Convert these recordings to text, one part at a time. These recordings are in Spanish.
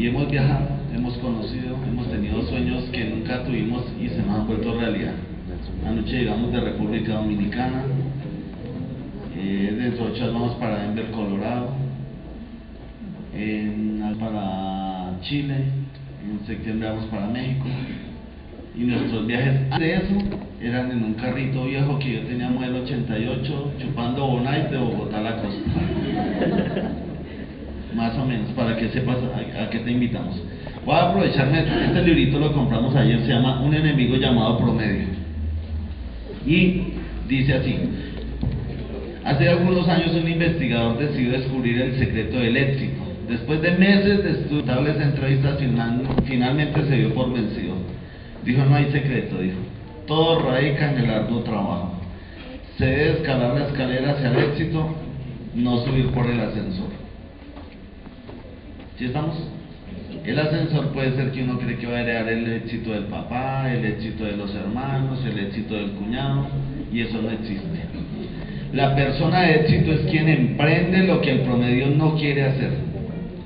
Y hemos viajado, hemos conocido, hemos tenido sueños que nunca tuvimos y se nos han vuelto realidad. Anoche llegamos de República Dominicana, eh, dentro de ocho vamos para Denver, Colorado, para Chile, en septiembre vamos para México. Y nuestros viajes de eso eran en un carrito viejo que yo tenía modelo 88, chupando Bonais de Bogotá a la costa. Más o menos, para que sepas a, qué te invitamos. Voy a aprovecharme, este librito lo compramos ayer, se llama Un enemigo llamado promedio. Y dice así, hace algunos años un investigador decidió descubrir el secreto del éxito. Después de meses de estudiables entrevistas, final- finalmente se dio por vencido. Dijo, no hay secreto, dijo. Todo radica en el arduo trabajo. Se debe escalar la escalera hacia el éxito, no subir por el ascensor. ¿Sí estamos? El ascensor puede ser que uno cree que va a heredar el éxito del papá, el éxito de los hermanos, el éxito del cuñado, y eso no existe. La persona de éxito es quien emprende lo que el promedio no quiere hacer.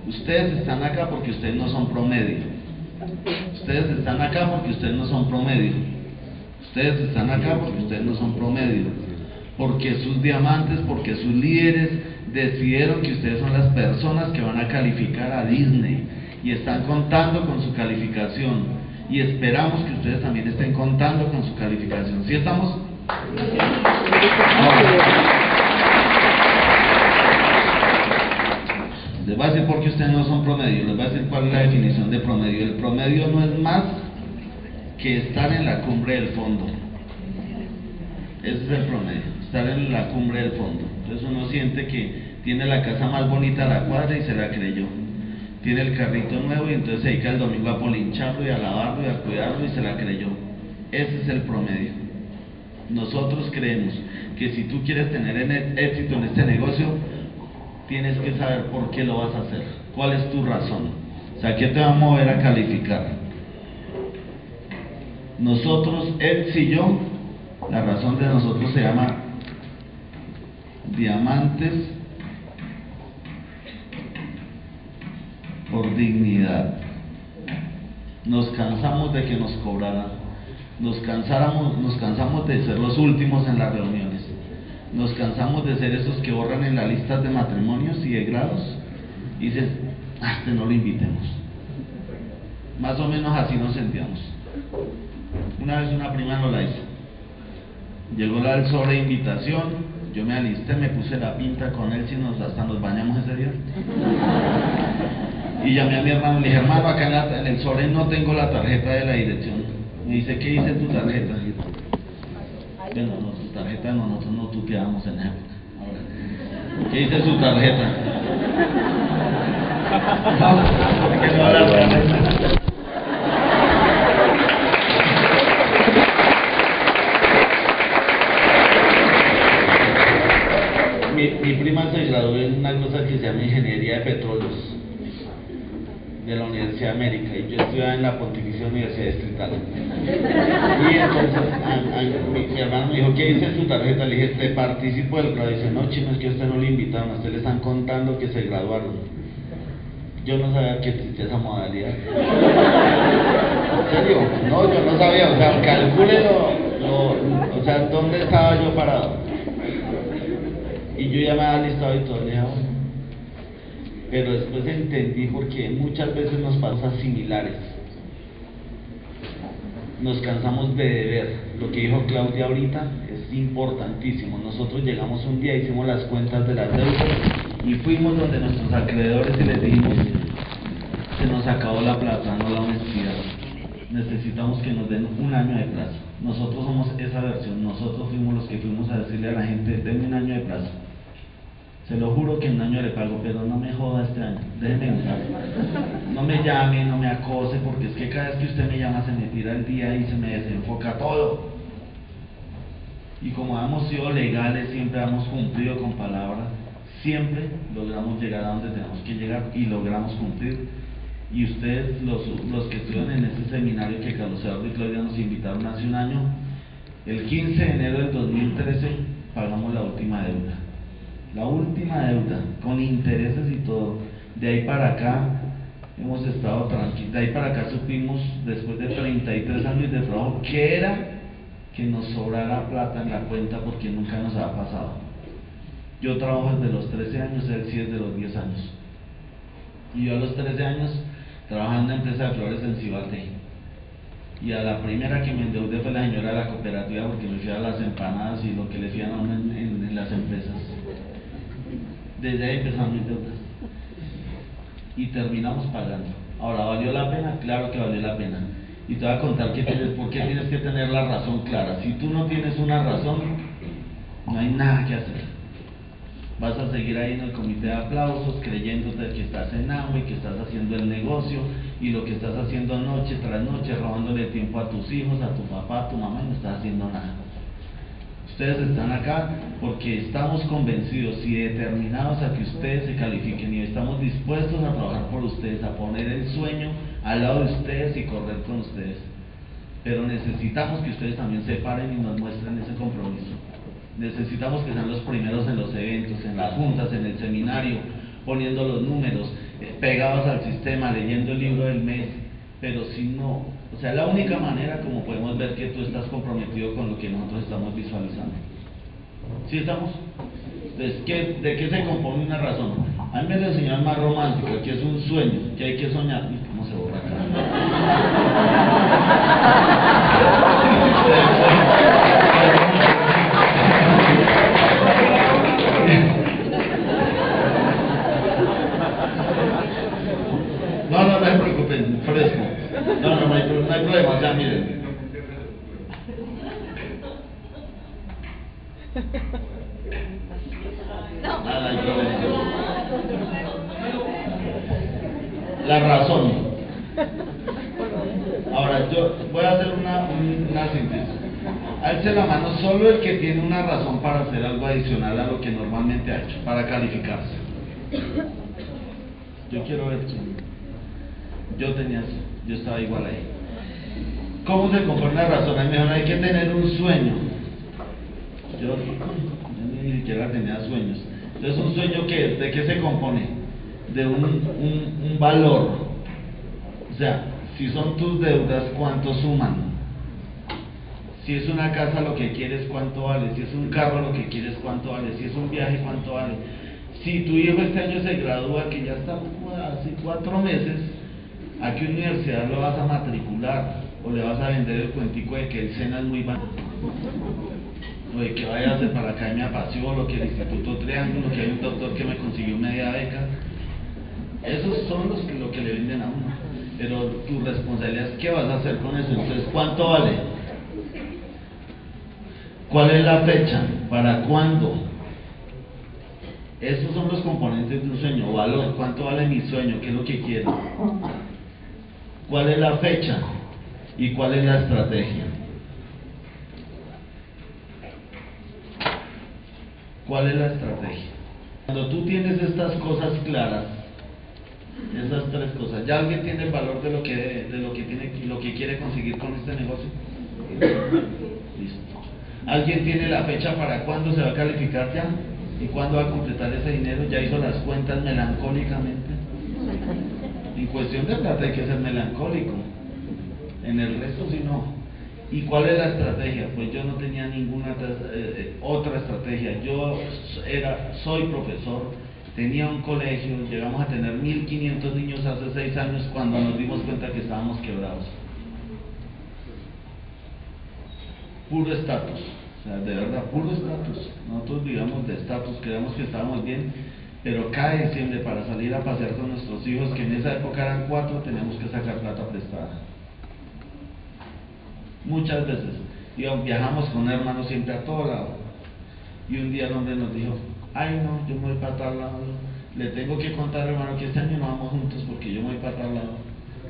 Ustedes están acá porque ustedes no son promedio. Ustedes están acá porque ustedes no son promedio. Ustedes están acá porque ustedes no son promedio. Porque sus diamantes, porque sus líderes decidieron que ustedes son las personas que van a calificar a Disney y están contando con su calificación. Y esperamos que ustedes también estén contando con su calificación. ¿Sí estamos? Les voy a decir por qué ustedes no son promedio, les voy a decir cuál es la definición de promedio. El promedio no es más que estar en la cumbre del fondo. Ese es el promedio, estar en la cumbre del fondo. Entonces uno siente que tiene la casa más bonita a la cuadra y se la creyó. Tiene el carrito nuevo y entonces se dedica el domingo a polincharlo y a lavarlo y a cuidarlo y se la creyó. Ese es el promedio. Nosotros creemos que si tú quieres tener en- éxito en este negocio, tienes que saber por qué lo vas a hacer, cuál es tu razón, o sea, qué te va a mover a calificar. Nosotros, Eds y yo, la razón de nosotros se llama diamantes por dignidad. Nos cansamos de que nos cobraran, nos cansáramos, nos cansamos de ser los últimos en las reuniones. Nos cansamos de ser esos que borran en las listas de matrimonios y de grados y dicen, ah, este no lo invitemos. Más o menos así nos sentíamos. Una vez una prima no la hizo. Llegó la del sobre invitación, yo me alisté, me puse la pinta con él, si nos, hasta nos bañamos ese día. Y llamé a mi hermano, le dije, hermano, acá en, la- en el sobre no tengo la tarjeta de la dirección. Me dice, ¿qué dice tu tarjeta? Bueno, no, su tarjeta no, nosotros no tuteábamos en esa época. ¿Qué dice su tarjeta? Tarjeta. Mi, mi prima se graduó en una cosa que se llama Ingeniería de Petróleos de la Universidad de América y yo estudiaba en la Pontificia Universidad Distrital. Y entonces mi, hermano me dijo, ¿qué dice su tarjeta? Le dije, te participo del grado. Dice, no, chino, es que usted no le invitaron, a usted le están contando que se graduaron. Yo no sabía que existía esa modalidad. ¿En serio? No, yo no sabía, o sea, calcule lo, lo- o sea, dónde estaba yo parado. Y yo ya me había listado y todo, le dije, "Ah, bueno". Pero después entendí porque muchas veces nos cosas similares. nos cansamos de ver. Lo que dijo Claudia ahorita es importantísimo. Nosotros llegamos un día, hicimos las cuentas de las deudas y fuimos donde nuestros acreedores y les dijimos, se nos acabó la plata, no la honestidad. Necesitamos que nos den un año de plazo. Nosotros somos esa versión, nosotros fuimos los que fuimos a decirle a la gente, denme un año de plazo. Se lo juro que en un año le pago, pero no me joda este año. Déjeme en No me llame, no me acose, porque es que cada vez que usted me llama se me tira el día y se me desenfoca todo. Y como hemos sido legales, siempre hemos cumplido con palabra, siempre logramos llegar a donde tenemos que llegar y logramos cumplir. Y ustedes, los, los que estuvieron en ese seminario que Carlos Eduardo y Claudia nos invitaron hace un año, el 15 de enero del 2013 pagamos la última deuda la última deuda, con intereses y todo. De ahí para acá hemos estado tranquilos. De ahí para acá supimos, después de 33 años de trabajo, que era que nos sobrara plata en la cuenta porque nunca nos ha pasado. Yo trabajo desde los 13 años, él sí desde los 10 años. Y yo a los 13 años trabajando en empresa de flores en Cibate. Y a la primera que me endeudé fue la señora de la cooperativa porque me hacía las empanadas y lo que le hacían en las empresas. Desde ahí empezamos mis deudas. Y terminamos pagando. Ahora, ¿valió la pena? Claro que valió la pena. Y te voy a contar qué tienes, por qué tienes que tener la razón clara. Si tú no tienes una razón, no hay nada que hacer. Vas a seguir ahí en el comité de aplausos creyéndote que estás en agua y que estás haciendo el negocio y lo que estás haciendo noche tras noche, robándole tiempo a tus hijos, a tu papá, a tu mamá y no estás haciendo nada. Ustedes están acá porque estamos convencidos y determinados a que ustedes se califiquen y estamos dispuestos a trabajar por ustedes, a poner el sueño al lado de ustedes y correr con ustedes. Pero necesitamos que ustedes también se paren y nos muestren ese compromiso. Necesitamos que sean los primeros en los eventos, en las juntas, en el seminario, poniendo los números, eh, pegados al sistema, leyendo el libro del mes. Pero si no, sea, la única manera como podemos ver que tú estás comprometido con lo que nosotros estamos visualizando. ¿Sí estamos? ¿Qué, ¿De qué se compone una razón? A mí me enseñar más romántico, que es un sueño, que hay que soñar. ¿Cómo se borra acá? No, no, no hay, no hay problema, ya miren. Nada, hay problema. La razón. Ahora, yo voy a hacer una, una síntesis. Alce la mano solo el que tiene una razón para hacer algo adicional a lo que normalmente ha hecho, para calificarse. Yo quiero ver Yo tenía eso. Yo estaba igual ahí. ¿Cómo se compone la razón? Mejor hay que tener un sueño. Yo, ni siquiera tenía sueños. Entonces, ¿un sueño qué ¿De qué se compone? De un, un, un valor. O sea, si son tus deudas, ¿cuánto suman? Si es una casa, lo que quieres, ¿cuánto vale? Si es un carro, lo que quieres, ¿cuánto vale? Si es un viaje, ¿cuánto vale? Si tu hijo este año se gradúa, que ya está hace cuatro meses, ¿A qué universidad lo vas a matricular? ¿O le vas a vender el cuentico de que el SENA es muy barato? O de que vaya a hacer para la Academia Pasión, o que el Instituto Triángulo, que hay un doctor que me consiguió media beca. Esos son los que, lo que le venden a uno. Pero tu responsabilidad es qué vas a hacer con eso. Entonces, ¿cuánto vale? ¿Cuál es la fecha? ¿Para cuándo? Esos son los componentes de un sueño. Valor, ¿cuánto vale mi sueño? ¿Qué es lo que quiero? ¿Cuál es la fecha? ¿Y cuál es la estrategia? ¿Cuál es la estrategia? Cuando tú tienes estas cosas claras, esas tres cosas, ¿ya alguien tiene el valor de lo que, de lo que, tiene, lo que quiere conseguir con este negocio? Listo. ¿Alguien tiene la fecha para cuándo se va a calificar ya? ¿Y cuándo va a completar ese dinero? ¿Ya hizo las cuentas melancólicamente? En cuestión de plata hay que ser melancólico. En el resto, si no. ¿Y cuál es la estrategia? Pues yo no tenía ninguna eh, eh, otra estrategia. Yo era, soy profesor, tenía un colegio, llegamos a tener 1.500 niños hace seis años cuando nos dimos cuenta que estábamos quebrados. puro estatus. O sea, de verdad, puro estatus. Nosotros digamos de estatus, creemos que estábamos bien, pero cada diciembre para salir a pasear con nuestros hijos, que en esa época eran cuatro, teníamos que sacar plata prestada. Muchas veces. Y viajamos con hermanos siempre a todo lado. Y un día el hombre nos dijo, ay no, yo me voy para tal lado. Le tengo que contar hermano que este año no vamos juntos porque yo me voy para tal lado.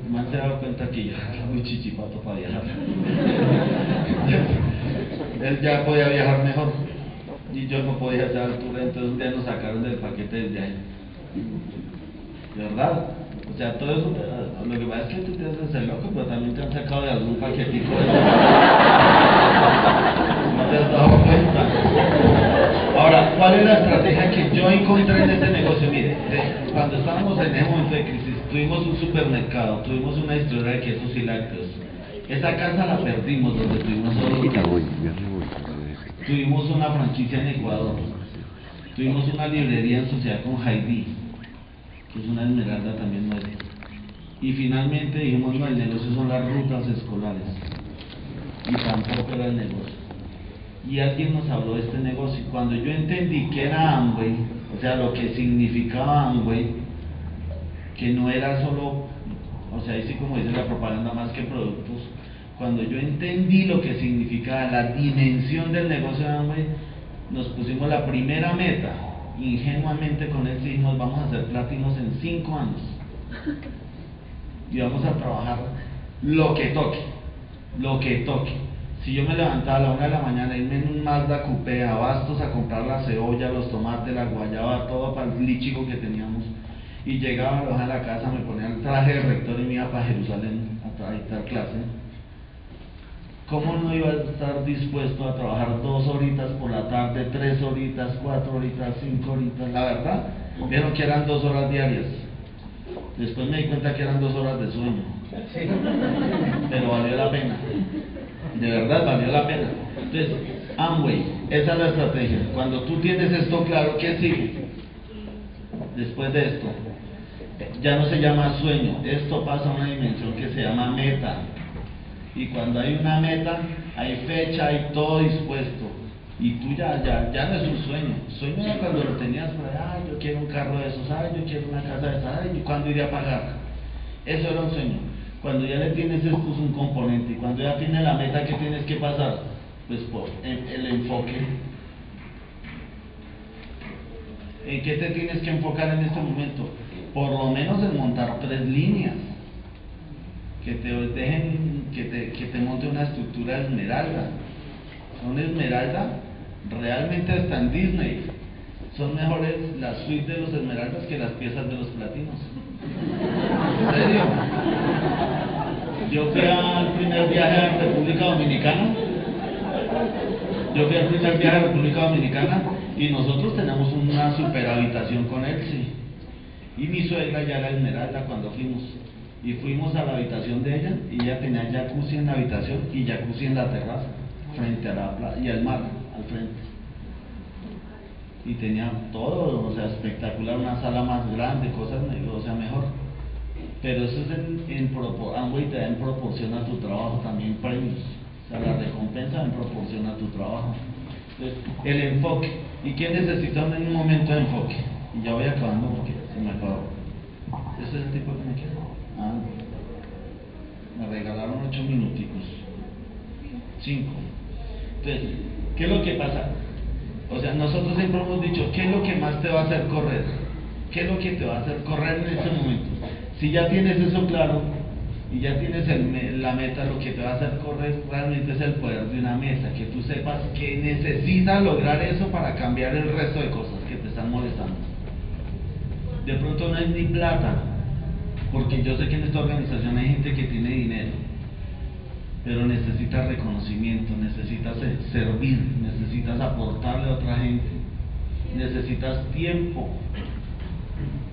El man se dado cuenta que yo era muy chichipato para viajar. Él ya podía viajar mejor y yo no podía hacer altura, entonces un día nos sacaron del paquete desde ahí. ¿De verdad? O sea, todo eso, lo que pasa es que tú te haces el loco, pero también te han sacado de algún paquetico. No te has dado cuenta. Ahora, ¿cuál es la estrategia que yo encontré en este negocio? Mire, cuando estábamos en ese momento de crisis, tuvimos un supermercado, tuvimos una historia de quesos y lácteos. Esa casa la perdimos donde tuvimos solo Tuvimos una franquicia en Ecuador. Tuvimos una librería en sociedad con Heidi, que es una esmeralda también nuestra. Y finalmente dijimos, no, el negocio son las rutas escolares. Y tampoco era el negocio. Y alguien nos habló de este negocio. Cuando yo entendí que era Amway, o sea, lo que significaba Amway, que no era solo, o sea, así como dice la propaganda, más que productos, cuando yo entendí lo que significaba la dimensión del negocio de Amway, nos pusimos la primera meta, ingenuamente con él dijimos, vamos a hacer platinos en cinco años. Y vamos a trabajar lo que toque, lo que toque. Si yo me levantaba a la una de la mañana, irme en un Mazda Coupé a Bastos a comprar la cebolla, los tomates, la guayaba, todo para el lichigo que teníamos, y llegaba a la casa, me ponía el traje de rector y me iba para Jerusalén a dictar clase, ¿cómo no iba a estar dispuesto a trabajar dos horitas por la tarde, tres horitas, cuatro horitas, cinco horitas? La verdad, vieron que eran dos horas diarias. Después me di cuenta que eran dos horas de sueño. Pero valió la pena. De verdad, valió la pena. Entonces, Amway, esa es la estrategia. Cuando tú tienes esto claro, ¿qué sigue? Después de esto, ya no se llama sueño, esto pasa a una dimensión que se llama meta. Y cuando hay una meta, hay fecha, hay todo dispuesto. Y tú ya, ya, ya no es un sueño. Sueño era cuando lo tenías por yo quiero un carro de esos, ay, yo quiero una casa de esas, ay, ¿y cuándo iré a pagar? Eso era un sueño. Cuando ya le tienes esto es un componente, y cuando ya tienes la meta que tienes que pasar, pues por el enfoque. ¿En qué te tienes que enfocar en este momento? Por lo menos en montar tres líneas que te dejen, que te, que te monte una estructura esmeralda. Son esmeralda, realmente están en Disney. Son mejores las suites de los esmeraldas que las piezas de los platinos. ¿En serio? Yo fui al primer viaje a República Dominicana. Yo fui al primer viaje a República Dominicana y nosotros tenemos una super habitación con Elsie. Y mi suegra ya era esmeralda cuando fuimos y fuimos a la habitación de ella y ella tenía jacuzzi en la habitación y jacuzzi en la terraza frente a la playa y al mar al frente y tenía todo, o sea, espectacular, una sala más grande, cosas, o sea, mejor. Pero eso es en, en, te da en proporción a tu trabajo también premios. O sea, la recompensa en proporción a tu trabajo. Entonces, el enfoque. ¿Y quién necesita en un momento de enfoque? Y ya voy acabando porque se me acabó. ¿Ese es el tipo que me quiero? Me regalaron ocho minuticos. Cinco. Entonces, ¿qué es lo que pasa? O sea, nosotros siempre hemos dicho, ¿qué es lo que más te va a hacer correr? ¿Qué es lo que te va a hacer correr en este momento? Si ya tienes eso claro y ya tienes la meta, lo que te va a hacer correr realmente es el poder de una meta, que tú sepas que necesitas lograr eso para cambiar el resto de cosas que te están molestando. De pronto no es ni plata, porque yo sé que en esta organización hay gente que tiene dinero, pero necesitas reconocimiento, necesitas servir, necesitas aportarle a otra gente, necesitas tiempo.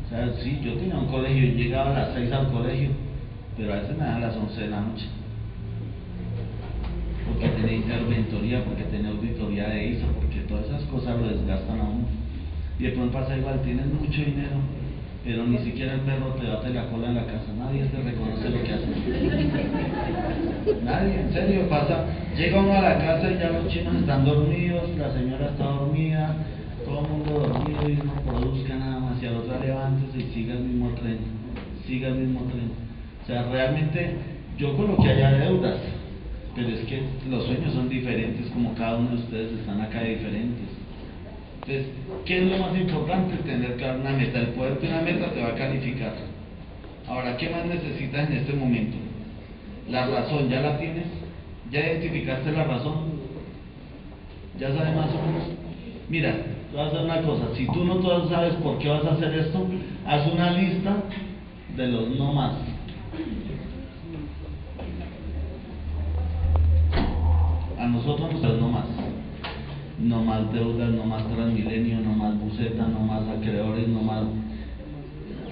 O sea, sí, yo tenía un colegio, y llegaba a las 6 al colegio, pero a veces me dan las 11 de la noche. Porque tenía interventoría, porque tenía auditoría de ISO, porque todas esas cosas lo desgastan a uno. Y después pasa igual, tienes mucho dinero, pero ni siquiera el perro te bate la cola en la casa, nadie te reconoce lo que haces. Nadie, en serio, pasa. Llega uno a la casa y ya los chinos están dormidos, la señora está dormida, todo el mundo dormido y no produzca nada más, y al otro levántese y siga el mismo tren, siga el mismo tren. O sea, realmente yo con lo que haya deudas, pero es que los sueños son diferentes, como cada uno de ustedes están acá diferentes. Entonces, ¿qué es lo más importante? Tener claro una meta. El poder de una meta te va a calificar. Ahora, ¿qué más necesitas en este momento? La razón, ¿ya la tienes? ¿Ya identificaste la razón? ¿Ya sabes más o menos? Mira, te voy a hacer una cosa. Si tú no sabes por qué vas a hacer esto, haz una lista de los no más. A nosotros nos no más. No más deudas, no más transmilenio, no más buceta, no más acreedores, no más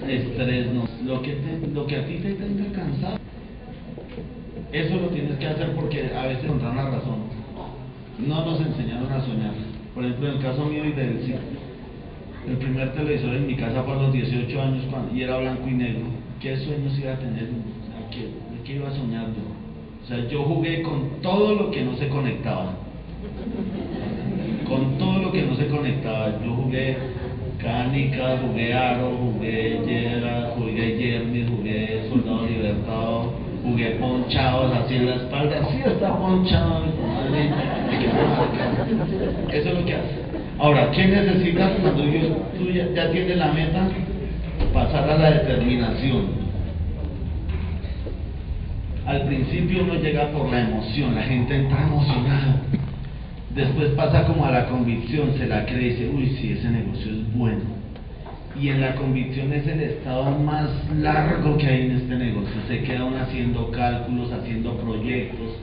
estrés, no. Lo que, lo que a ti te tenga cansado. Eso lo tienes que hacer porque a veces encuentran la razón. No nos enseñaron a soñar. Por ejemplo, en el caso mío y del sí, el primer televisor en mi casa fue a los 18 años y era blanco y negro. ¿Qué sueños iba a tener? ¿qué, ¿De qué iba a soñar yo? O sea, yo jugué con todo lo que no se conectaba. Con todo lo que no se conectaba. Yo jugué canica, jugué aro, jugué yera, jugué yermis, jugué soldado libertado, jugué ponchados así en la espalda. Sí está ponchado. Eso es lo que hace. Ahora, ¿qué necesitas cuando tú ya, tienes la meta? Pasar a la determinación. Al principio uno llega por la emoción, la gente entra emocionada. Después pasa como a la convicción, se la cree y dice, uy, sí, ese negocio es bueno. Y en la convicción es el estado más largo que hay en este negocio. Se queda haciendo cálculos, haciendo proyectos,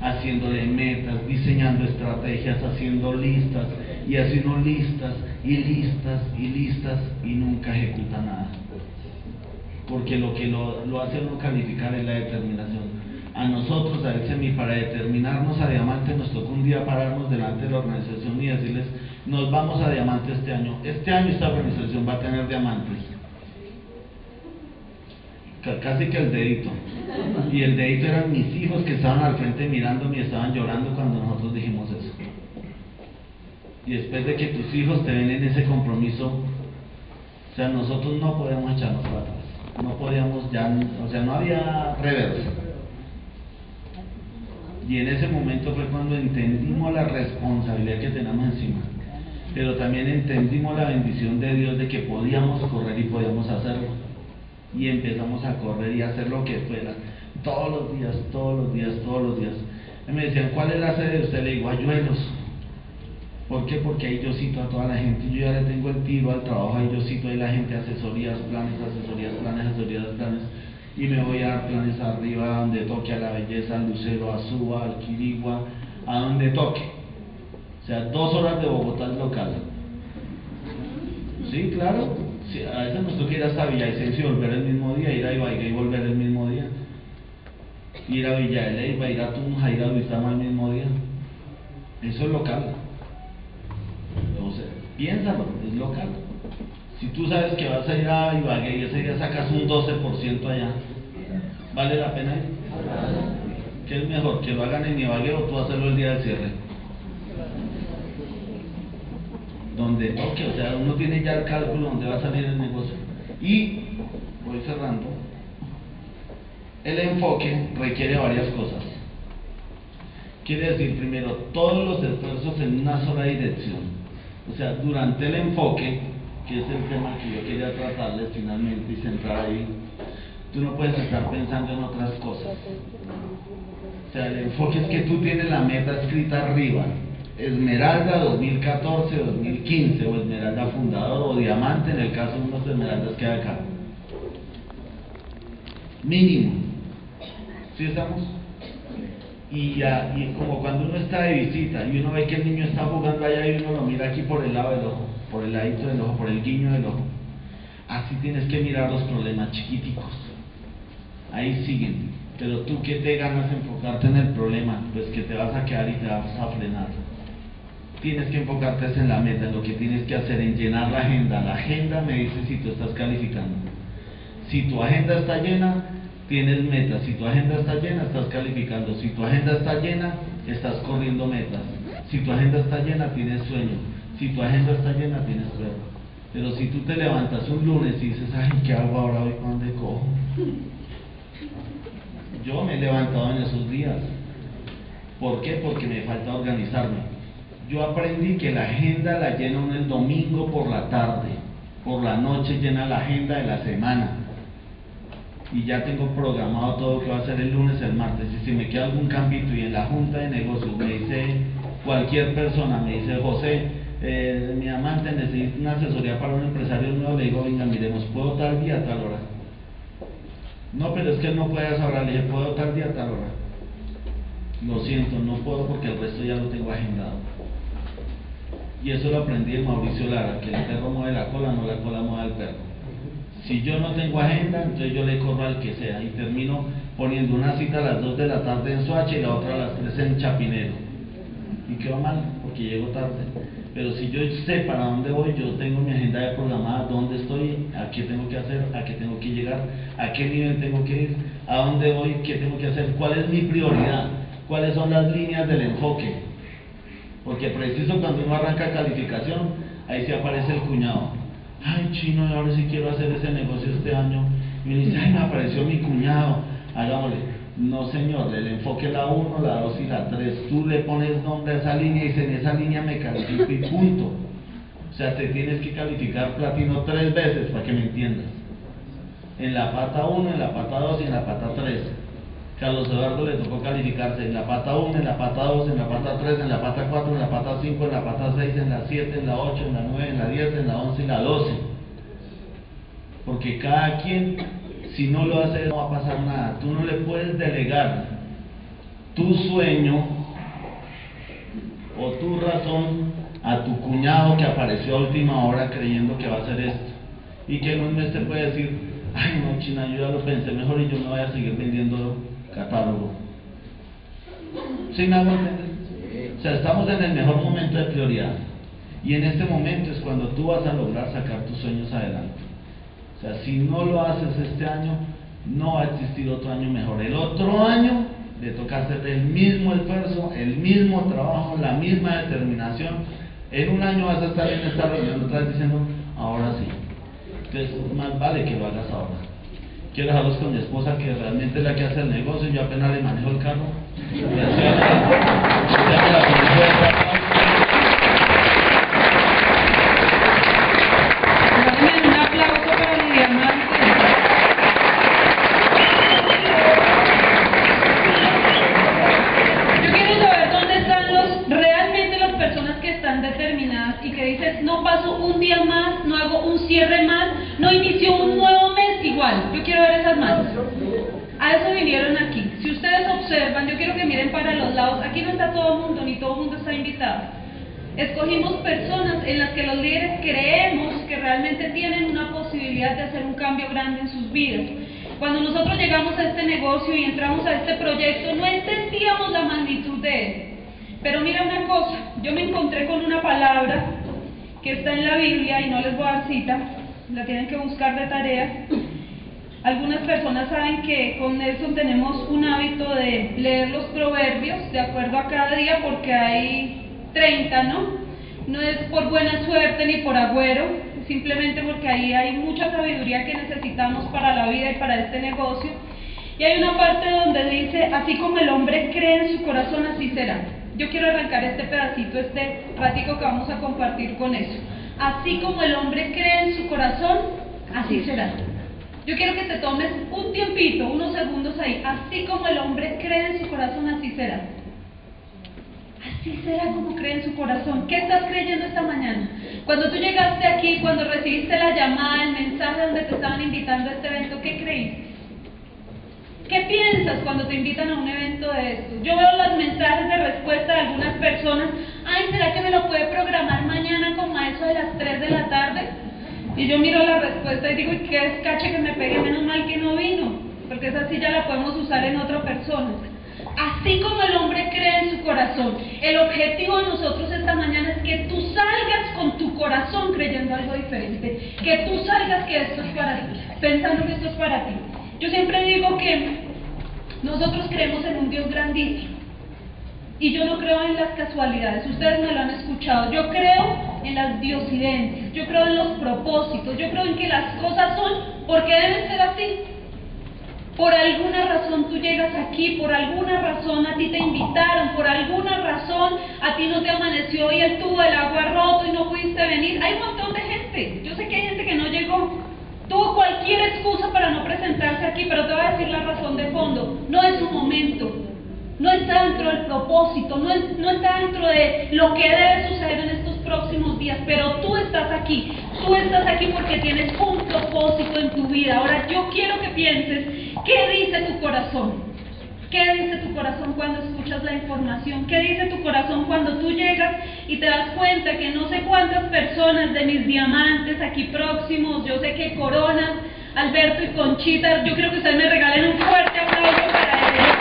haciéndole metas, diseñando estrategias, haciendo listas y haciendo listas y listas y listas y nunca ejecuta nada porque lo que lo, lo hace uno calificar es la determinación. A nosotros, a mi para determinarnos a diamante, nos tocó un día pararnos delante de la organización y decirles, nos vamos a diamante este año. Este año esta organización va a tener diamantes. Casi que el dedito. Y el dedito eran mis hijos que estaban al frente mirándome y estaban llorando cuando nosotros dijimos eso. Y después de que tus hijos te ven en ese compromiso, o sea, nosotros no podemos echarnos para atrás no podíamos ya, o sea, no había reversa. Y en ese momento fue cuando entendimos la responsabilidad que teníamos encima, pero también entendimos la bendición de Dios de que podíamos correr y podíamos hacerlo. Y empezamos a correr y hacer lo que fuera, todos los días, todos los días, todos los días. Y me decían, ¿cuál es la sede de usted? Le digo, Ayuelos. ¿Por qué? Porque ahí yo cito a toda la gente, yo ya le tengo el tiro al trabajo, ahí yo cito a la gente asesorías, planes, asesorías, planes, asesorías, planes, y me voy a dar planes arriba, donde toque a la belleza, al Lucero, a Suba, al Quirigua, a donde toque. O sea, dos horas de Bogotá es local. Sí, claro. a veces nos toca ir hasta Villavicencio y volver el mismo día, ir a Ibaigá y volver el mismo día. Ir a Villa de Leyva, ir a Tunja, ir a Duitama el mismo día. Eso es local. Entonces, piénsalo, es local. Si tú sabes que vas a ir a Ibagué y ese día sacas un 12% allá, ¿vale la pena ir? ¿Qué es mejor, que lo hagan en Ibagué o tú hacerlo el día del cierre? Donde toque, o sea, uno tiene ya el cálculo donde va a salir el negocio. Y, voy cerrando, el enfoque requiere varias cosas. Quiere decir, primero, todos los esfuerzos en una sola dirección. O sea, durante el enfoque, que es el tema que yo quería tratarles finalmente y centrar ahí, tú no puedes estar pensando en otras cosas. O sea, el enfoque es que tú tienes la meta escrita arriba. Esmeralda 2014, 2015, o Esmeralda Fundador, o Diamante en el caso de unos Esmeraldas que hay acá. Mínimo. ¿Sí estamos? y, ya, y como cuando uno está de visita y uno ve que el niño está jugando allá y uno lo mira aquí por el lado del ojo, por el ladito del ojo, por el guiño del ojo. Así tienes que mirar los problemas chiquiticos. Ahí siguen. Pero tú que te ganas enfocarte en el problema, pues que te vas a quedar y te vas a frenar. tienes que enfocarte en la meta, en lo que tienes que hacer, en llenar la agenda. La agenda me dice si tú estás calificando. Si tu agenda está llena, tienes metas. Si tu agenda está llena, estás calificando. Si tu agenda está llena, estás corriendo metas. Si tu agenda está llena, tienes sueño. Si tu agenda está llena, tienes sueño. Pero si tú te levantas un lunes y dices, ay, ¿qué hago ahora hoy? ¿Dónde cojo? Yo me he levantado en esos días. ¿Por qué? Porque me falta organizarme. Yo aprendí que la agenda la llena uno el domingo por la tarde, por la noche llena la agenda de la semana. Y ya tengo programado todo lo que va a ser el lunes, el martes. Y si me queda algún cambito y en la junta de negocios me dice cualquier persona, me dice José, eh, mi amante necesita una asesoría para un empresario nuevo, le digo, venga, miremos, ¿puedo tal día, tal hora? No, pero es que no puede ahora, le dije, ¿puedo tal día, tal hora? Lo siento, no puedo porque el resto ya lo tengo agendado. Y eso lo aprendí de Mauricio Lara, que el perro mueve la cola, no la cola mueve al perro. Si yo no tengo agenda, entonces yo le corro al que sea y termino poniendo una cita a las 2 de la tarde en Soacha y la otra a las 3 en Chapinero. Y quedó mal, porque llego tarde. Pero si yo sé para dónde voy, yo tengo mi agenda de programada, dónde estoy, a qué tengo que hacer, a qué tengo que llegar, a qué nivel tengo que ir, a dónde voy, qué tengo que hacer, cuál es mi prioridad, cuáles son las líneas del enfoque. Porque preciso cuando uno arranca calificación, ahí se aparece el cuñado. Ay, chino, ahora sí quiero hacer ese negocio este año. Y me dice, ay, me apareció mi cuñado, hagámosle. No, señor, el enfoque la 1, la 2 y la 3. Tú le pones nombre a esa línea y dices, en esa línea me califico y punto. O sea, te tienes que calificar platino tres veces para que me entiendas. En la pata 1, en la pata 2 y en la pata 3. Carlos Eduardo le tocó calificarse en la pata 1, en la pata 2, en la pata 3, en la pata 4, en la pata 5, en la pata 6, en la 7, en la 8, en la 9, en la 10, en la 11 y la 12. Porque cada quien, si no lo hace, no va a pasar nada. Tú no le puedes delegar tu sueño o tu razón a tu cuñado que apareció a última hora creyendo que va a hacer esto. Y que en un mes te puede decir, ay no, China, yo ya lo pensé mejor y yo no voy a seguir vendiendo catálogo. ¿Sí me hago entender? O sea, estamos en el mejor momento de prioridad. Y en este momento es cuando tú vas a lograr sacar tus sueños adelante. O sea, si no lo haces este año, no va a existir otro año mejor. El otro año le toca hacer el mismo esfuerzo, el mismo trabajo, la misma determinación. En un año vas a estar en esta reunión otra vez diciendo, ahora sí. Entonces, más vale que lo hagas ahora quiero dejarlos con mi esposa que realmente es la que hace el negocio, yo apenas le manejo el carro. Escogimos personas en las que los líderes creemos que realmente tienen una posibilidad de hacer un cambio grande en sus vidas. Cuando nosotros llegamos a este negocio y entramos a este proyecto, no entendíamos la magnitud de él. Pero mira una cosa, yo me encontré con una palabra que está en la Biblia y no les voy a dar cita, la tienen que buscar de tarea. Algunas personas saben que con Nelson tenemos un hábito de leer los proverbios de acuerdo a cada día porque hay 30, ¿no? No es por buena suerte ni por agüero, simplemente porque ahí hay mucha sabiduría que necesitamos para la vida y para este negocio. Y hay una parte donde dice, así como el hombre cree en su corazón, así será. Yo quiero arrancar este pedacito, este ratico que vamos a compartir con eso. Así como el hombre cree en su corazón, así será. Yo quiero que te tomes un tiempito, unos segundos ahí. Así como el hombre cree en su corazón, así será. Así será como cree en su corazón. ¿Qué estás creyendo esta mañana? Cuando tú llegaste aquí, cuando recibiste la llamada, el mensaje donde te estaban invitando a este evento, ¿qué creíste? ¿Qué piensas cuando te invitan a un evento de estos? Yo veo los mensajes de respuesta de algunas personas. Ay, ¿será que me lo puede programar mañana como a eso de las 3 de la tarde? Y yo miro la respuesta y digo, ¿qué es cache que me pegue? Menos mal que no vino, porque esa sí ya la podemos usar en otra persona. Así como el hombre cree en su corazón, el objetivo de nosotros esta mañana es que tú salgas con tu corazón creyendo algo diferente, que tú salgas que esto es para ti, pensando que esto es para ti. Yo siempre digo que nosotros creemos en un Dios grandísimo y yo no creo en las casualidades, ustedes me lo han escuchado, yo creo en las diosidencias, yo creo en los propósitos, yo creo en que las cosas son porque deben ser así. Por alguna razón tú llegas aquí, por alguna razón a ti te invitaron, por alguna razón a ti no te amaneció y el tubo del agua roto y no pudiste venir. Hay un montón de gente. Yo sé que hay gente que no llegó. Tuvo cualquier excusa para no presentarse aquí, pero te voy a decir la razón de fondo. No es su momento. No está dentro del propósito, no, no está dentro de lo que debe suceder en estos próximos días, pero tú estás aquí, tú estás aquí porque tienes un propósito en tu vida. Ahora yo quiero que pienses ¿Qué dice tu corazón? ¿Qué dice tu corazón cuando escuchas la información? ¿Qué dice tu corazón cuando tú llegas y te das cuenta que no sé cuántas personas de mis diamantes aquí próximos, yo sé que Coronas, Alberto y Conchita, yo creo que ustedes me regalen un fuerte aplauso para ellos.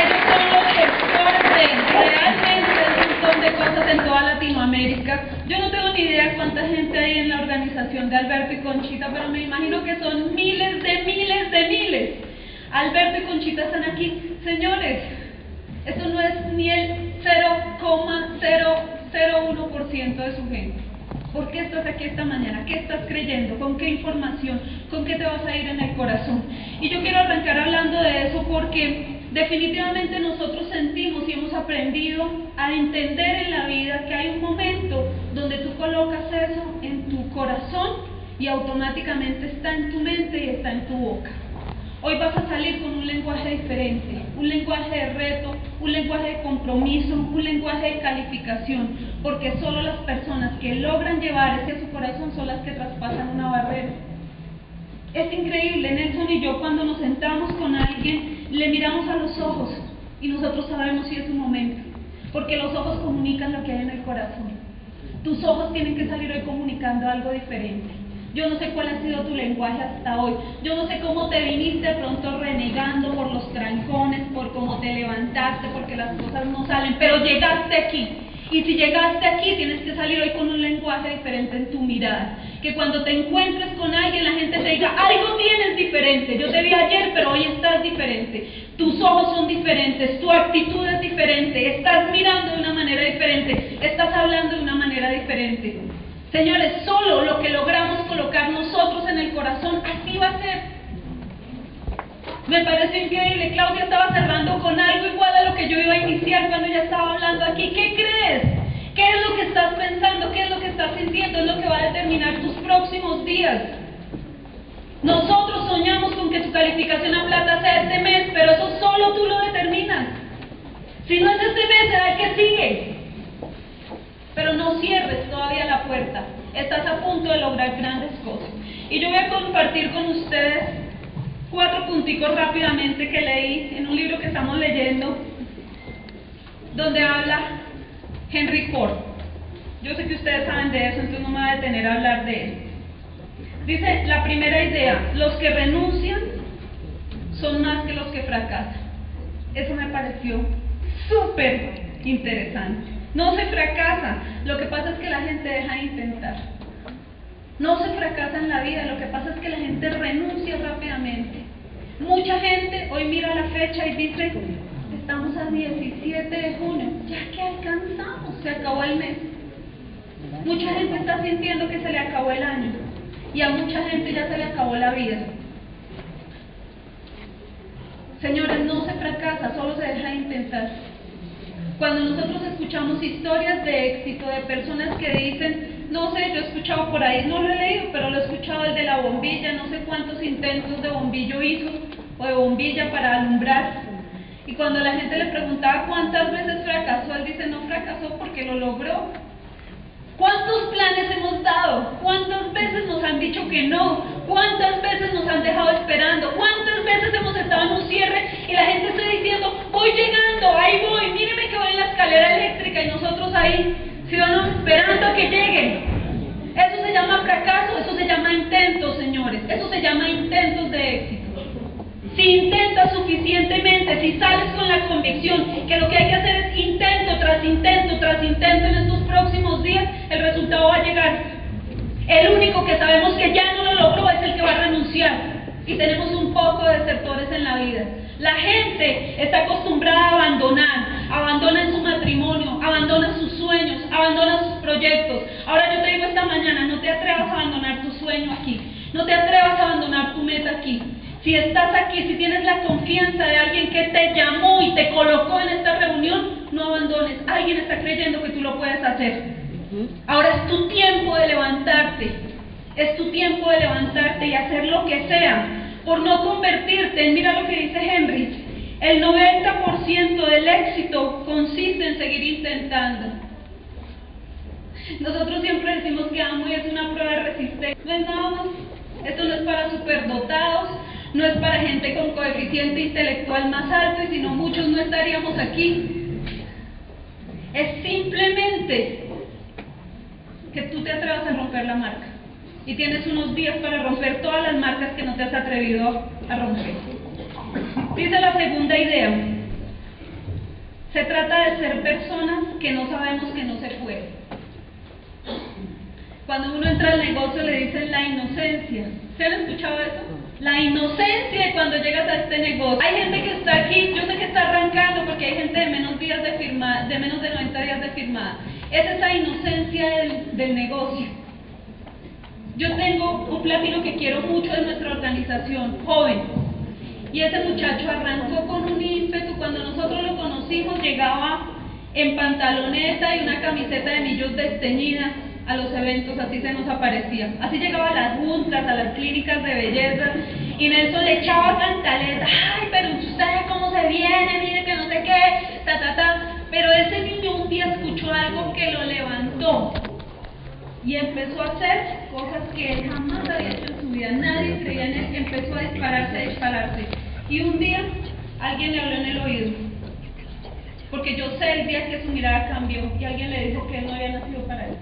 Ellos son los gestores de realmente un montón de cosas en toda Latinoamérica. Yo no tengo ni idea cuánta gente hay en la organización de Alberto y Conchita, pero me imagino que son miles de miles de miles. Alberto y Conchita están aquí. Señores, eso no es ni el 0,001% de su gente. ¿Por qué estás aquí esta mañana? ¿Qué estás creyendo? ¿Con qué información? ¿Con qué te vas a ir en el corazón? Y yo quiero arrancar hablando de eso porque definitivamente nosotros sentimos y hemos aprendido a entender en la vida que hay un momento donde tú colocas eso en tu corazón y automáticamente está en tu mente y está en tu boca. Hoy vas a salir con un lenguaje diferente, un lenguaje de reto, un lenguaje de compromiso, un lenguaje de calificación, porque solo las personas que logran llevar ese a su corazón son las que traspasan una barrera. Es increíble, Nelson y yo cuando nos sentamos con alguien, le miramos a los ojos y nosotros sabemos si es un momento, porque los ojos comunican lo que hay en el corazón. Tus ojos tienen que salir hoy comunicando algo diferente. Yo no sé cuál ha sido tu lenguaje hasta hoy. Yo no sé cómo te viniste pronto renegando por los trancones, por cómo te levantaste, porque las cosas no salen, pero llegaste aquí. Y si llegaste aquí, tienes que salir hoy con un lenguaje diferente en tu mirada. Que cuando te encuentres con alguien, la gente te diga, algo tienes diferente. Yo te vi ayer, pero hoy estás diferente. Tus ojos son diferentes, tu actitud es diferente, estás mirando de una manera diferente, estás hablando de una manera diferente. Señores, solo lo que logramos colocar nosotros en el corazón, así va a ser. Me parece increíble. Claudia estaba cerrando con algo igual a lo que yo iba a iniciar cuando ella estaba hablando aquí. ¿Qué crees? ¿Qué es lo que estás pensando? ¿Qué es lo que estás sintiendo? Es lo que va a determinar tus próximos días. Nosotros soñamos con que tu calificación a plata sea este mes, pero eso solo tú lo determinas. Si no es este mes, será el que sigue no cierres todavía la puerta. Estás a punto de lograr grandes cosas. Y yo voy a compartir con ustedes cuatro punticos rápidamente que leí en un libro que estamos leyendo, donde habla Henry Ford. Yo sé que ustedes saben de eso, entonces no me voy a detener a hablar de él. Dice la primera idea, los que renuncian son más que los que fracasan. Eso me pareció súper interesante. No se fracasa, lo que pasa es que la gente deja de intentar. No se fracasa en la vida, lo que pasa es que la gente renuncia rápidamente. Mucha gente hoy mira la fecha y dice, estamos a 17 de junio, ya que alcanzamos, se acabó el mes. Mucha gente está sintiendo que se le acabó el año y a mucha gente ya se le acabó la vida. Señores, no se fracasa, solo se deja de intentar. Cuando nosotros escuchamos historias de éxito de personas que dicen, no sé, yo he escuchado por ahí, no lo he leído, pero lo he escuchado el de la bombilla, no sé cuántos intentos de bombillo hizo o de bombilla para alumbrar. Y cuando la gente le preguntaba cuántas veces fracasó, él dice, no fracasó porque lo logró. ¿Cuántos planes hemos dado? ¿Cuántas veces nos han dicho que no? ¿Cuántas veces nos han dejado esperando? ¿Cuántas veces hemos estado en un cierre y la gente está diciendo, voy llegando, ahí voy, míreme que voy en la escalera eléctrica y nosotros ahí, ciudadanos, esperando a que lleguen? Eso se llama fracaso, eso se llama intentos, señores. Eso se llama intentos de éxito. Si intentas suficientemente, si sales con la convicción que lo que hay que hacer es intento tras intento tras intento en estos próximos días, el resultado va a llegar. El único que sabemos que ya no lo logró a renunciar. Y tenemos un poco de desertores en la vida. La gente está acostumbrada a abandonar, abandona su matrimonio, abandona sus sueños, abandona sus proyectos. Ahora yo te digo esta mañana, no te atrevas a abandonar tu sueño aquí, no te atrevas a abandonar tu meta aquí. Si estás aquí, si tienes la confianza de alguien que te llamó y te colocó en esta reunión, no abandones. Alguien está creyendo que tú lo puedes hacer. Ahora es tu tiempo de levantarte. Es tu tiempo de levantarte y hacer lo que sea por no convertirte en, mira lo que dice Henry, el 90% del éxito consiste en seguir intentando. Nosotros siempre decimos que amo es una prueba de resistencia. No es nada. Esto no es para superdotados, no es para gente con coeficiente intelectual más alto y si no muchos no estaríamos aquí. Es simplemente que tú te atrevas a romper la marca y tienes unos días para romper todas las marcas que no te has atrevido a romper. Dice la segunda idea. Se trata de ser personas que no sabemos que no se puede. Cuando uno entra al negocio le dicen la inocencia. ¿Se han escuchado eso? La inocencia cuando llegas a este negocio. Hay gente que está aquí, yo sé que está arrancando porque hay gente de menos días de firmada, de menos de 90 días de firmada. Es esa inocencia del negocio. Yo tengo un platino que quiero mucho de nuestra organización, joven. Y ese muchacho arrancó con un ímpetu. Cuando nosotros lo conocimos, llegaba en pantaloneta y una camiseta de millos desteñida a los eventos, así se nos aparecía. Así llegaba a las juntas, a las clínicas de belleza, y Nelson le echaba cantaleta, ay, pero usted cómo se viene, mire que no sé qué, ta, ta, ta. Pero ese niño un día escuchó algo que lo levantó y empezó a hacer cosas que él jamás había hecho en su vida. Nadie creía en él, empezó a dispararse, a dispararse. Y un día alguien le habló en el oído. Porque yo sé el día que su mirada cambió y alguien le dijo que él no había nacido para él.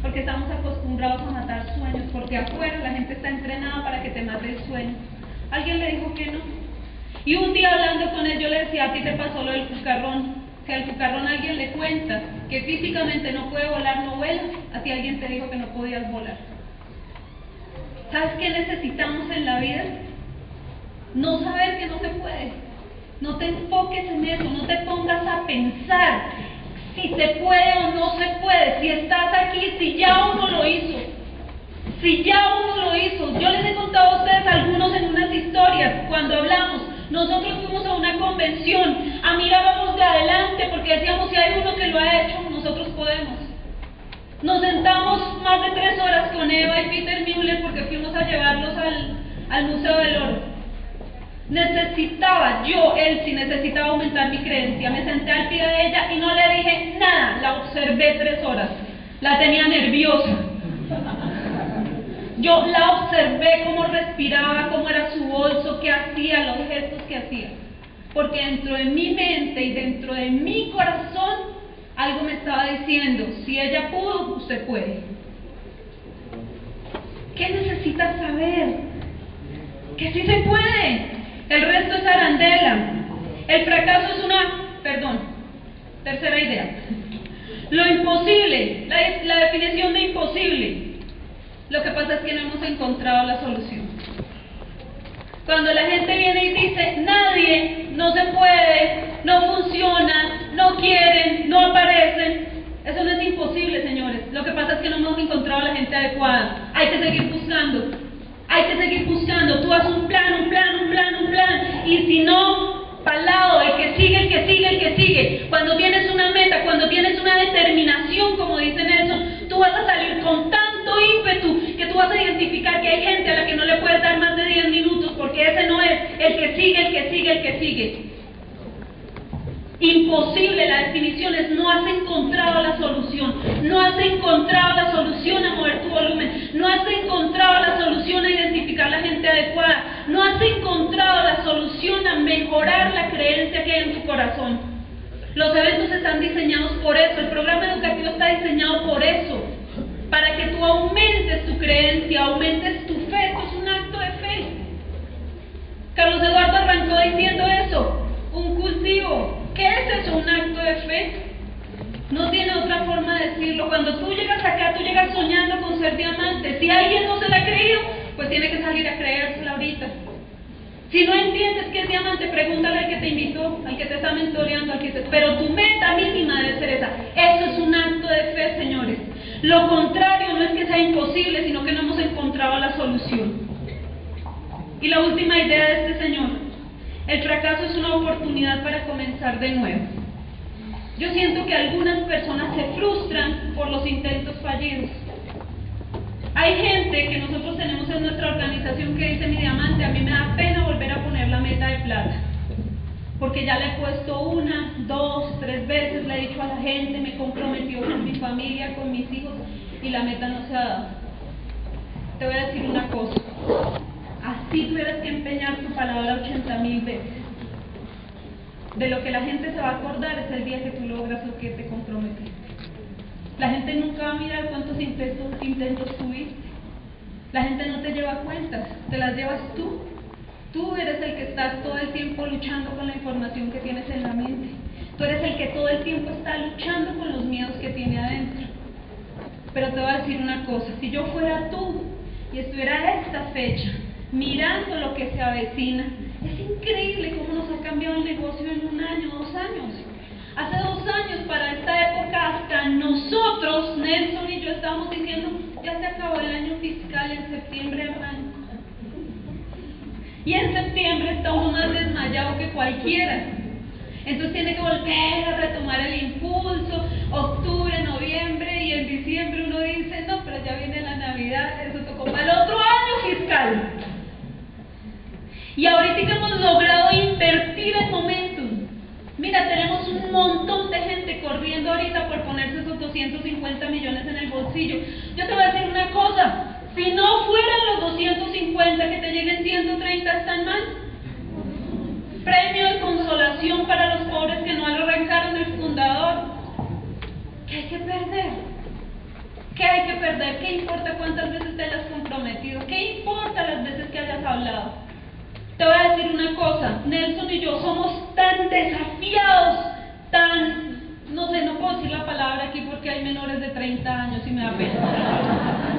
Porque estamos acostumbrados a matar sueños, porque afuera la gente está entrenada para que te mate el sueño. Alguien le dijo que no. Y un día hablando con él, yo le decía, a ti te pasó lo del cucarrón. Que al cucarrón alguien le cuenta que físicamente no puede volar, no vuela. A alguien te dijo que no podías volar. ¿Sabes qué necesitamos en la vida? No saber que no se puede. No te enfoques en eso, no te pongas a pensar si se puede o no se puede, si estás aquí, si ya uno lo hizo. Si ya uno lo hizo. Yo les he contado a ustedes algunos en unas historias cuando hablamos. Nosotros fuimos a una convención, a mirábamos de adelante porque decíamos si hay uno que lo ha hecho, nosotros podemos. Nos sentamos más de tres horas con Eva y Peter Müller porque fuimos a llevarlos al, al Museo del Oro. Necesitaba, yo, sí necesitaba aumentar mi creencia. Me senté al pie de ella y no le dije nada. La observé tres horas. La tenía nerviosa. Yo la observé cómo respiraba, cómo era su bolso, qué hacía, los gestos que hacía. Porque dentro de mi mente y dentro de mi corazón algo me estaba diciendo, si ella pudo, usted puede. ¿Qué necesitas saber? Que sí se puede. El resto es arandela. El fracaso es una, perdón, tercera idea. Lo imposible, la, la definición de imposible. Lo que pasa es que no hemos encontrado la solución. Cuando la gente viene y dice, nadie, no se puede, no funciona, no quieren, no aparecen, eso no es imposible, señores. Lo que pasa es que no hemos encontrado la gente adecuada. Hay que seguir buscando. Hay que seguir buscando. Tú haces un plan, un plan, un plan, un plan. Y si no, para lado, el que sigue, el que sigue, el que sigue. Cuando tienes una meta, cuando tienes una determinación, como dice Nelson, tú vas a salir con tanto ímpetu que tú vas a identificar que hay gente a la que no le puedes dar más de 10 minutos porque ese no es el que sigue, el que sigue, el que sigue. Imposible, la definición es no has encontrado la solución, no has encontrado la solución a mover tu volumen, no has encontrado la solución a identificar la gente adecuada, no has encontrado la solución a mejorar la creencia que hay en tu corazón. Los eventos están diseñados por eso, el programa educativo está diseñado por eso, para que tú aumentes tu creencia, aumentes tu fe, esto es un acto de fe. empezó diciendo eso, un cultivo. ¿Qué es eso? Un acto de fe. No tiene otra forma de decirlo. Cuando tú llegas acá, tú llegas soñando con ser diamante. Si alguien no se la ha creído, pues tiene que salir a creérsela ahorita. Si no entiendes qué es diamante, pregúntale al que te invitó, al que te está mentoreando, al que te... Pero tu meta mínima debe ser esa. Eso es un acto de fe, señores. Lo contrario no es que sea imposible, sino que no hemos encontrado la solución. Y la última idea de este señor. El fracaso es una oportunidad para comenzar de nuevo. Yo siento que algunas personas se frustran por los intentos fallidos. Hay gente que nosotros tenemos en nuestra organización que dice, mi diamante, a mí me da pena volver a poner la meta de plata. Porque ya le he puesto una, dos, tres veces, le he dicho a la gente, me comprometió con mi familia, con mis hijos, y la meta no se ha dado. Te voy a decir una cosa. Así tuvieras que empeñar tu palabra 80 mil veces. De lo que la gente se va a acordar es el día que tú logras lo que te comprometiste. La gente nunca va a mirar cuántos intentos, intentos tuviste. La gente no te lleva cuentas, te las llevas tú. Tú eres el que estás todo el tiempo luchando con la información que tienes en la mente. Tú eres el que todo el tiempo está luchando con los miedos que tiene adentro. Pero te voy a decir una cosa, si yo fuera tú y estuviera esta fecha mirando lo que se avecina, es increíble cómo nos ha cambiado el negocio en un año, dos años. Hace dos años, para esta época, hasta nosotros, Nelson y yo, estábamos diciendo, ya se acabó el año fiscal, en septiembre arranca. Y en septiembre está uno más desmayado que cualquiera. Entonces tiene que volver a retomar el impulso, octubre, noviembre y en diciembre uno dice, no, pero ya viene la Navidad, eso tocó para el otro año fiscal. Y ahorita hemos logrado invertir en momentos. Mira, tenemos un montón de gente corriendo ahorita por ponerse esos 250 millones en el bolsillo. Yo te voy a decir una cosa, si no fueran los 250 que te lleguen 130 están mal. Premio de consolación para los pobres que no arrancaron el fundador. ¿Qué hay que perder? ¿Qué hay que perder? ¿Qué importa cuántas veces te hayas comprometido? ¿Qué importa las veces que hayas hablado? Te voy a decir una cosa, Nelson y yo somos tan desafiados, tan, no sé, no puedo decir la palabra aquí porque hay menores de 30 años y me da pena.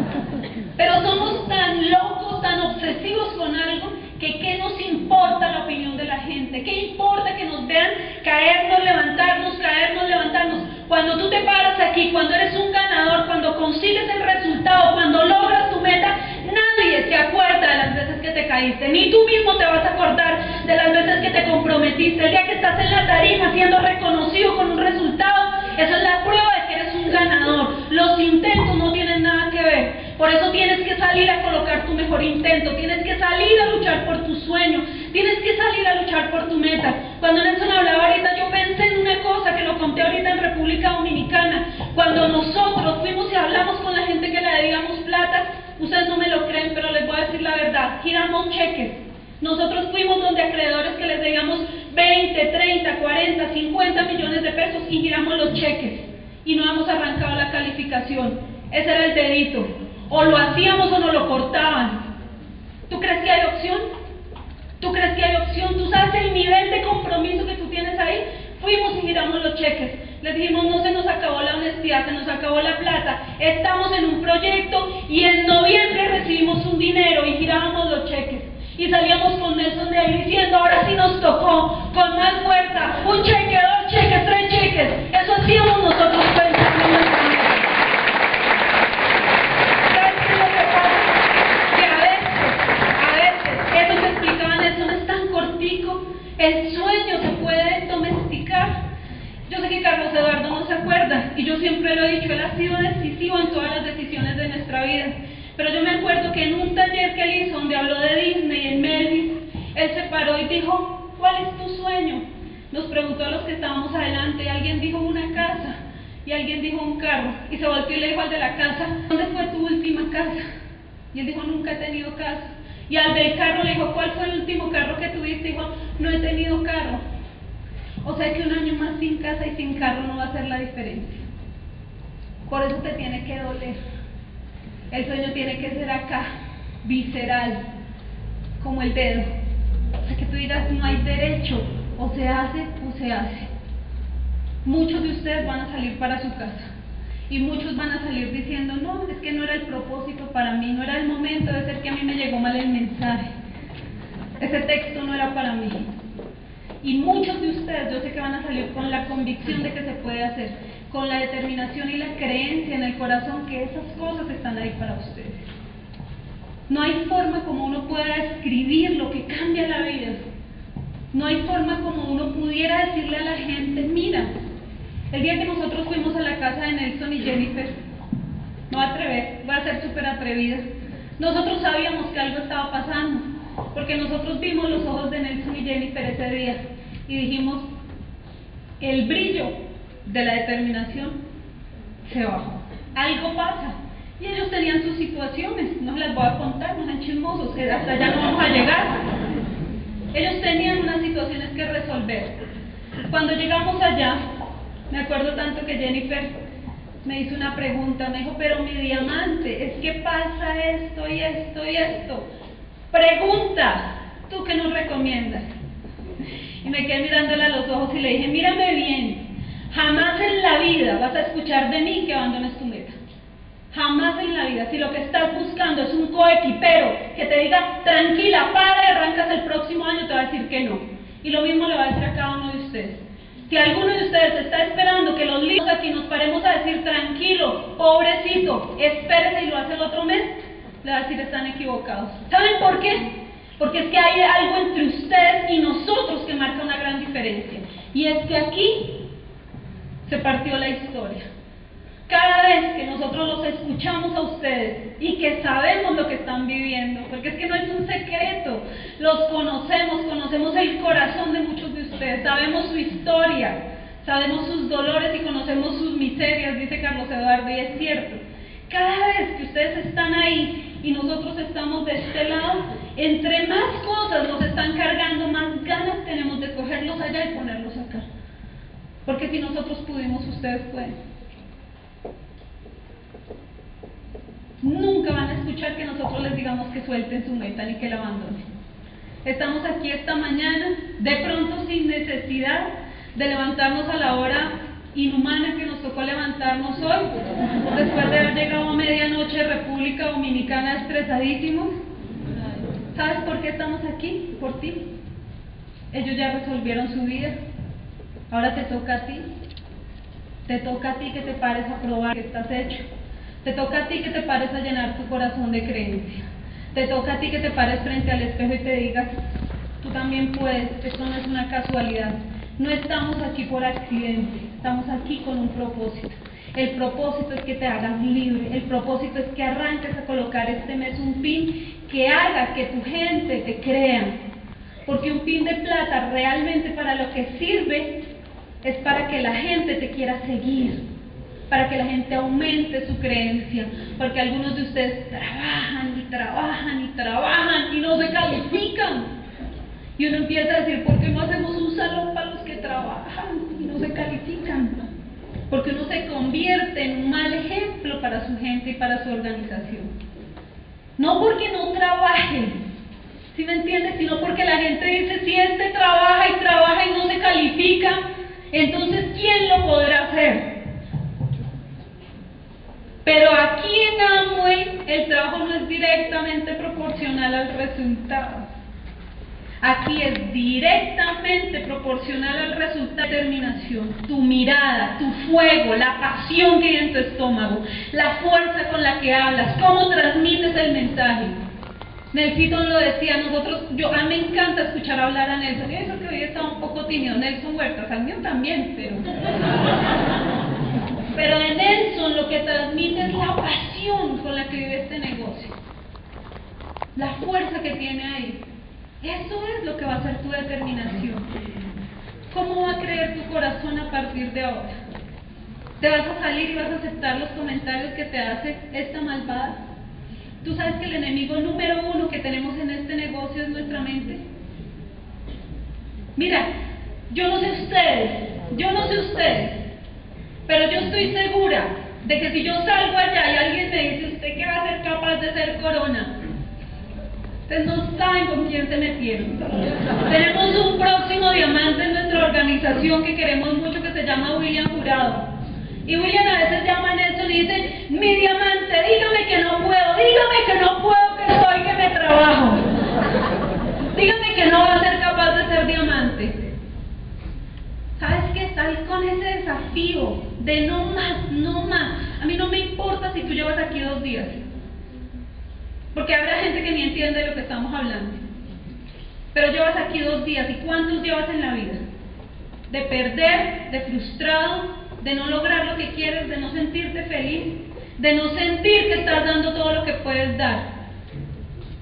Pero somos tan locos, tan obsesivos con algo, que qué nos importa la opinión de la gente, qué importa que nos vean caernos, levantarnos, caernos, levantarnos. Cuando tú te paras aquí, cuando eres un ganador, cuando consigues el resultado, cuando logras tu meta, nadie se acuerda de las veces que te caíste, ni tú mismo te vas a acordar de las veces que te comprometiste. El día que estás en la tarima siendo reconocido con un resultado, esa es la prueba de que eres un ganador. Los intentos no tienen nada que ver. Por eso tienes que salir a colocar tu mejor intento, tienes que salir a luchar por tu sueño, tienes que salir a luchar por tu meta. Cuando Nelson hablaba ahorita, yo pensé en una cosa que lo conté ahorita en República Dominicana. Cuando nosotros fuimos y hablamos con la gente que le debíamos plata, ustedes no me lo creen, pero les voy a decir la verdad, giramos cheques. Nosotros fuimos donde acreedores que les debíamos 20, 30, 40, 50 millones de pesos y giramos los cheques. Y no hemos arrancado la calificación. Ese era el dedito. O lo hacíamos o no lo cortaban. ¿Tú crees que hay opción? ¿Tú crees que hay opción? ¿Tú sabes el nivel de compromiso que tú tienes ahí? Fuimos y giramos los cheques. Les dijimos, no se nos acabó la honestidad, se nos acabó la plata. Estamos en un proyecto y en noviembre recibimos un dinero y girábamos los cheques. Y salíamos con Nelson de ahí diciendo, ahora sí nos tocó, con más fuerza, un cheque, dos cheques, tres cheques. Eso hacíamos nosotros El sueño se puede domesticar. Yo sé que Carlos Eduardo no se acuerda y yo siempre lo he dicho, él ha sido decisivo en todas las decisiones de nuestra vida. Pero yo me acuerdo que en un taller que él hizo donde habló de Disney en Melvis, él se paró y dijo, ¿cuál es tu sueño? Nos preguntó a los que estábamos adelante, alguien dijo una casa y alguien dijo un carro y se volvió y le dijo al de la casa, ¿dónde fue tu última casa? Y él dijo, nunca he tenido casa. Y al del carro le dijo, ¿cuál fue el último carro que tuviste? Dijo, no he tenido carro. O sea que un año más sin casa y sin carro no va a hacer la diferencia. Por eso te tiene que doler. El sueño tiene que ser acá, visceral, como el dedo. Hasta que tú digas, no hay derecho, o se hace o se hace. Muchos de ustedes van a salir para su casa y muchos van a salir diciendo, no, es que no era el propósito para mí, no era el momento de ser que a mí me llegó mal el mensaje. Ese texto no era para mí. Y muchos de ustedes yo sé que van a salir con la convicción de que se puede hacer, con la determinación y la creencia en el corazón que esas cosas están ahí para ustedes. No hay forma como uno pueda escribir lo que cambia la vida. No hay forma como uno pudiera decirle a la gente, mira, el día que nosotros fuimos a la casa de Nelson y Jennifer, no atrever, voy a ser súper atrevida, nosotros sabíamos que algo estaba pasando, porque nosotros vimos los ojos de Nelson y Jennifer ese día y dijimos, el brillo de la determinación se bajó, algo pasa. Y ellos tenían sus situaciones, no las voy a contar, no sean chismosos, hasta allá no vamos a llegar. Ellos tenían unas situaciones que resolver. Cuando llegamos allá, me acuerdo tanto que Jennifer me hizo una pregunta, me dijo, pero mi diamante, es que pasa esto y esto y esto. Pregunta, ¿tú qué nos recomiendas? Y me quedé mirándole a los ojos y le dije, mírame bien, jamás en la vida vas a escuchar de mí que abandones tu meta. Jamás en la vida. Si lo que estás buscando es un coequipero que te diga, tranquila, para arrancas el próximo año, te va a decir que no. Y lo mismo le va a decir a cada uno de ustedes. Si alguno de ustedes está esperando que los libros aquí nos paremos a decir, tranquilo, pobrecito, espérese y lo hace el otro mes, le va a decir, están equivocados. ¿Saben por qué? Porque es que hay algo entre ustedes y nosotros que marca una gran diferencia. Y es que aquí se partió la historia. Cada vez que nosotros los escuchamos a ustedes y que sabemos lo que están viviendo, porque es que no es un secreto, los conocemos, conocemos el corazón de muchos de ustedes, sabemos su historia, sabemos sus dolores y conocemos sus miserias, dice Carlos Eduardo, y es cierto. Cada vez que ustedes están ahí y nosotros estamos de este lado, entre más cosas nos están cargando, más ganas tenemos de cogerlos allá y ponerlos acá. Porque si nosotros pudimos, ustedes pueden. Nunca van a escuchar que nosotros les digamos que suelten su meta ni que la abandonen. Estamos aquí esta mañana, de pronto sin necesidad de levantarnos a la hora inhumana que nos tocó levantarnos hoy, después de haber llegado a medianoche República Dominicana estresadísimos. ¿Sabes por qué estamos aquí? Por ti. Ellos ya resolvieron su vida. Ahora te toca a ti. Te toca a ti que te pares a probar que estás hecho. Te toca a ti que te pares a llenar tu corazón de creencia. Te toca a ti que te pares frente al espejo y te digas, tú también puedes, esto no es una casualidad. No estamos aquí por accidente, estamos aquí con un propósito. El propósito es que te hagas libre, el propósito es que arranques a colocar este mes un pin que haga que tu gente te crea. Porque un pin de plata realmente para lo que sirve es para que la gente te quiera seguir para que la gente aumente su creencia, porque algunos de ustedes trabajan y trabajan y trabajan y no se califican. Y uno empieza a decir, ¿por qué no hacemos un salón para los que trabajan y no se califican? Porque uno se convierte en un mal ejemplo para su gente y para su organización. No porque no trabajen, ¿sí me entiendes? Sino porque la gente dice, si este trabaja y trabaja y no se califica, entonces ¿quién lo podrá hacer? Pero aquí en Amway el trabajo no es directamente proporcional al resultado. Aquí es directamente proporcional al resultado de determinación. Tu mirada, tu fuego, la pasión que hay en tu estómago, la fuerza con la que hablas, cómo transmites el mensaje. Nelson lo decía, nosotros, yo a mí me encanta escuchar hablar a Nelson, y eso que hoy está un poco tímido, Nelson Huertas, al también, pero pero en Nelson lo que transmite es la pasión con la que vive este negocio. La fuerza que tiene ahí. Eso es lo que va a ser tu determinación. ¿Cómo va a creer tu corazón a partir de ahora? ¿Te vas a salir y vas a aceptar los comentarios que te hace esta malvada? Tú sabes que el enemigo número uno que tenemos en este negocio es nuestra mente. Mira, yo no sé ustedes, yo no sé ustedes, pero yo estoy segura de que si yo salgo allá y alguien me dice, ¿usted qué va a ser capaz de ser corona? Ustedes no saben con quién se metieron. Tenemos un próximo diamante en nuestra organización que queremos mucho que se llama William Jurado. Y William a veces llama a Nelson y dice, mi diamante, dígame que no puedo, dígame que no puedo, que soy, que me trabajo. Dígame que no va a ser capaz de ser diamante. ¿Sabes qué? Estás con ese desafío de no más, no más. A mí no me importa si tú llevas aquí dos días. Porque habrá gente que ni entiende de lo que estamos hablando. Pero llevas aquí dos días. ¿Y cuántos llevas en la vida? De perder, de frustrado, de no lograr lo que quieres, de no sentirte feliz, de no sentir que estás dando todo lo que puedes dar.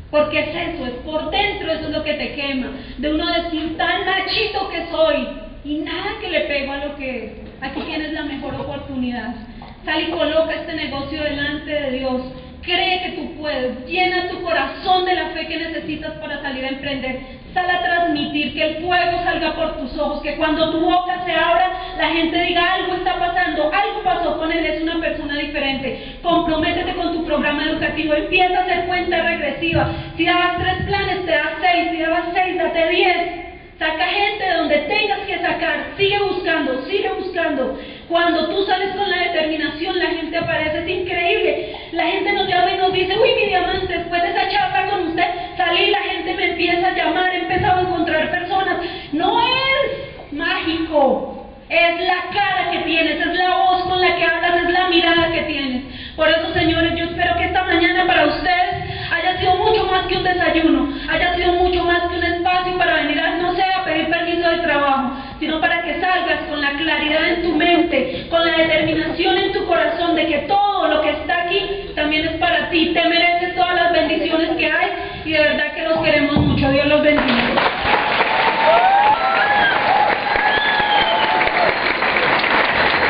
Porque es eso, es por dentro, eso es lo que te quema. De uno decir tan machito que soy y nada que le pego a lo que es. Aquí tienes la mejor oportunidad. Sal y coloca este negocio delante de Dios. Cree que tú puedes. Llena tu corazón de la fe que necesitas para salir a emprender. Sal a transmitir que el fuego salga por tus ojos. Que cuando tu boca se abra, la gente diga algo está pasando. Algo pasó con él. Es una persona diferente. Comprométete con tu programa educativo. Empieza a hacer cuenta regresiva. Si dabas tres planes, te das seis. Si dabas seis, date diez. Saca gente de donde tengas que sacar. Sigue buscando, sigue buscando. Cuando tú sales con la determinación, la gente aparece. Es increíble. La gente nos llama y nos dice, uy, mi diamante, después de esa charla con usted, salí, la gente me empieza a llamar, he empezado a encontrar personas. No es mágico. Es la cara que tienes, es la voz con la que hablas, es la mirada que tienes. Por eso, señores, yo espero que esta mañana para ustedes haya sido mucho más que un desayuno, haya sido mucho más que un espacio para venir a, no sé, pedir permiso de trabajo, sino para que salgas con la claridad en tu mente, con la determinación en tu corazón de que todo lo que está aquí también es para ti. Te mereces todas las bendiciones que hay y de verdad que los queremos mucho. Dios los bendiga.